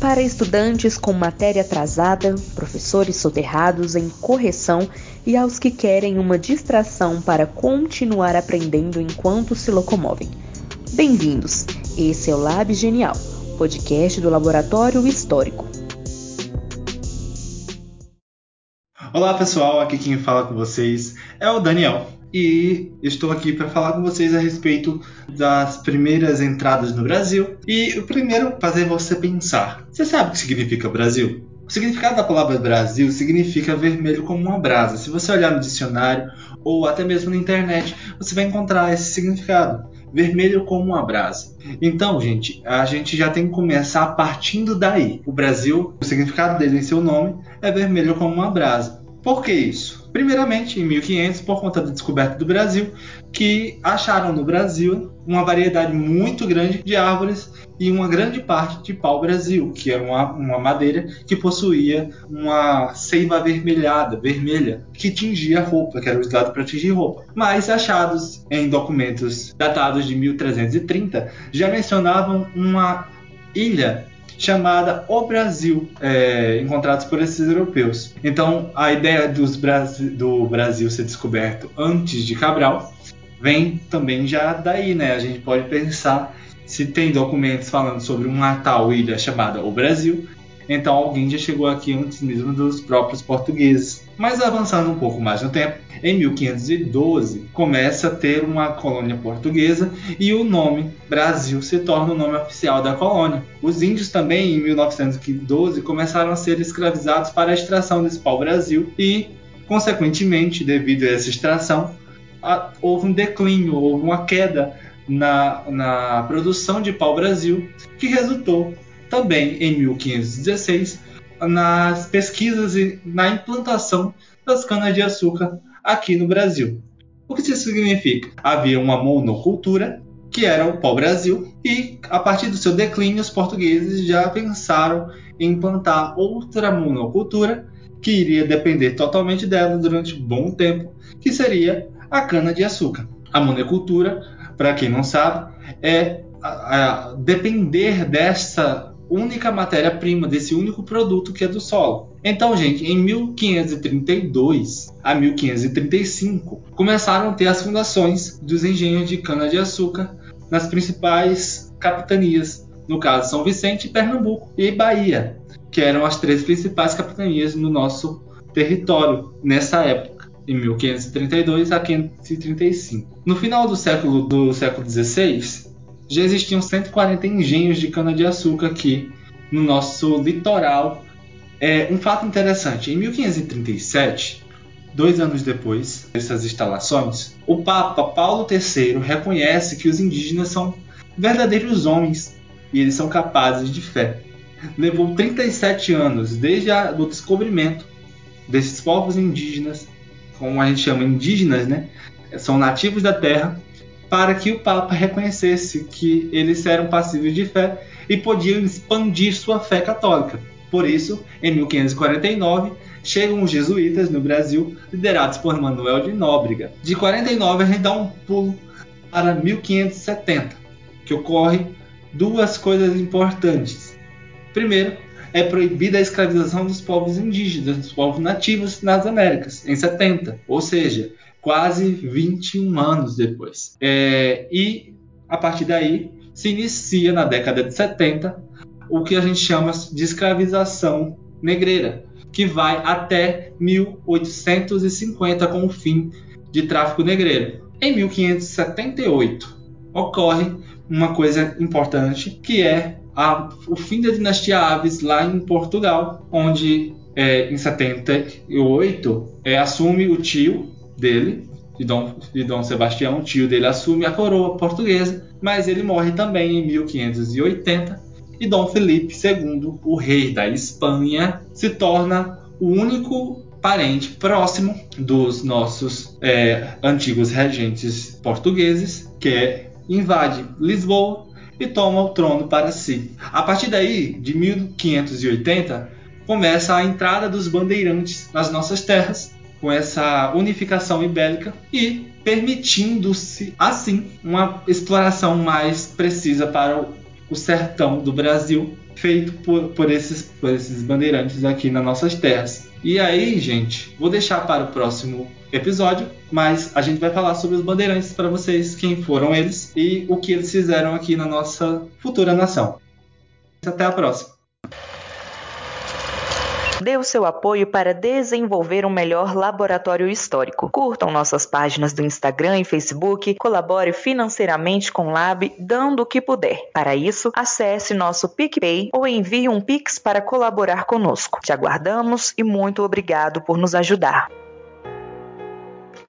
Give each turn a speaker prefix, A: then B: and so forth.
A: para estudantes com matéria atrasada, professores soterrados em correção e aos que querem uma distração para continuar aprendendo enquanto se locomovem. Bem-vindos! Esse é o Lab Genial, podcast do Laboratório Histórico.
B: Olá pessoal, aqui quem fala com vocês é o Daniel e estou aqui para falar com vocês a respeito das primeiras entradas no Brasil. E o primeiro fazer você pensar: você sabe o que significa Brasil? O significado da palavra Brasil significa vermelho como uma brasa. Se você olhar no dicionário ou até mesmo na internet, você vai encontrar esse significado. Vermelho como uma brasa. Então, gente, a gente já tem que começar partindo daí. O Brasil, o significado dele em seu nome é vermelho como uma brasa. Por que isso? Primeiramente, em 1500, por conta da descoberta do Brasil, que acharam no Brasil uma variedade muito grande de árvores e uma grande parte de pau-brasil, que era uma, uma madeira que possuía uma seiva avermelhada, vermelha, que tingia roupa, que era usado para tingir roupa. Mas achados em documentos datados de 1330 já mencionavam uma ilha chamada O Brasil, é, encontrados por esses europeus. Então, a ideia Brasi do Brasil ser descoberto antes de Cabral vem também já daí, né? A gente pode pensar se tem documentos falando sobre uma tal ilha chamada O Brasil, então alguém já chegou aqui antes mesmo dos próprios portugueses. Mas avançando um pouco mais no tempo, em 1512 começa a ter uma colônia portuguesa e o nome Brasil se torna o nome oficial da colônia. Os índios também, em 1912, começaram a ser escravizados para a extração desse pau-brasil e, consequentemente, devido a essa extração, houve um declínio, houve uma queda na, na produção de pau-brasil, que resultou também em 1516 nas pesquisas e na implantação das canas-de-açúcar aqui no Brasil. O que isso significa? Havia uma monocultura, que era o pau-brasil, e a partir do seu declínio, os portugueses já pensaram em implantar outra monocultura que iria depender totalmente dela durante um bom tempo, que seria a cana-de-açúcar. A monocultura, para quem não sabe, é a, a depender dessa única matéria-prima desse único produto que é do solo. Então, gente, em 1532 a 1535 começaram a ter as fundações dos engenhos de cana-de-açúcar nas principais capitanias, no caso São Vicente, Pernambuco e Bahia, que eram as três principais capitanias no nosso território nessa época. Em 1532 a 1535. No final do século do século 16, já existiam 140 engenhos de cana-de-açúcar aqui no nosso litoral. É, um fato interessante: em 1537, dois anos depois dessas instalações, o Papa Paulo III reconhece que os indígenas são verdadeiros homens e eles são capazes de fé. Levou 37 anos desde o descobrimento desses povos indígenas, como a gente chama indígenas, né? São nativos da terra para que o Papa reconhecesse que eles eram passíveis de fé e podiam expandir sua fé católica. Por isso, em 1549, chegam os jesuítas no Brasil, liderados por Manuel de Nóbrega. De 49 a gente dá um pulo para 1570, que ocorre duas coisas importantes. Primeiro, é proibida a escravização dos povos indígenas, dos povos nativos nas Américas, em 70. Ou seja, quase 21 anos depois. É, e a partir daí se inicia na década de 70 o que a gente chama de escravização negreira, que vai até 1850 com o fim de tráfico negreiro. Em 1578 ocorre uma coisa importante que é a, o fim da dinastia Aves lá em Portugal, onde é, em 78 é, assume o tio dele, de Dom, de Dom Sebastião, tio dele, assume a coroa portuguesa, mas ele morre também em 1580 e Dom Felipe II, o rei da Espanha, se torna o único parente próximo dos nossos é, antigos regentes portugueses, que é, invade Lisboa e toma o trono para si. A partir daí, de 1580, começa a entrada dos bandeirantes nas nossas terras com essa unificação ibérica e permitindo-se, assim, uma exploração mais precisa para o sertão do Brasil, feito por, por, esses, por esses bandeirantes aqui nas nossas terras. E aí, gente, vou deixar para o próximo episódio, mas a gente vai falar sobre os bandeirantes para vocês, quem foram eles e o que eles fizeram aqui na nossa futura nação. Até a próxima!
A: Dê o seu apoio para desenvolver um melhor laboratório histórico. Curtam nossas páginas do Instagram e Facebook, colabore financeiramente com o Lab, dando o que puder. Para isso, acesse nosso PicPay ou envie um Pix para colaborar conosco. Te aguardamos e muito obrigado por nos ajudar.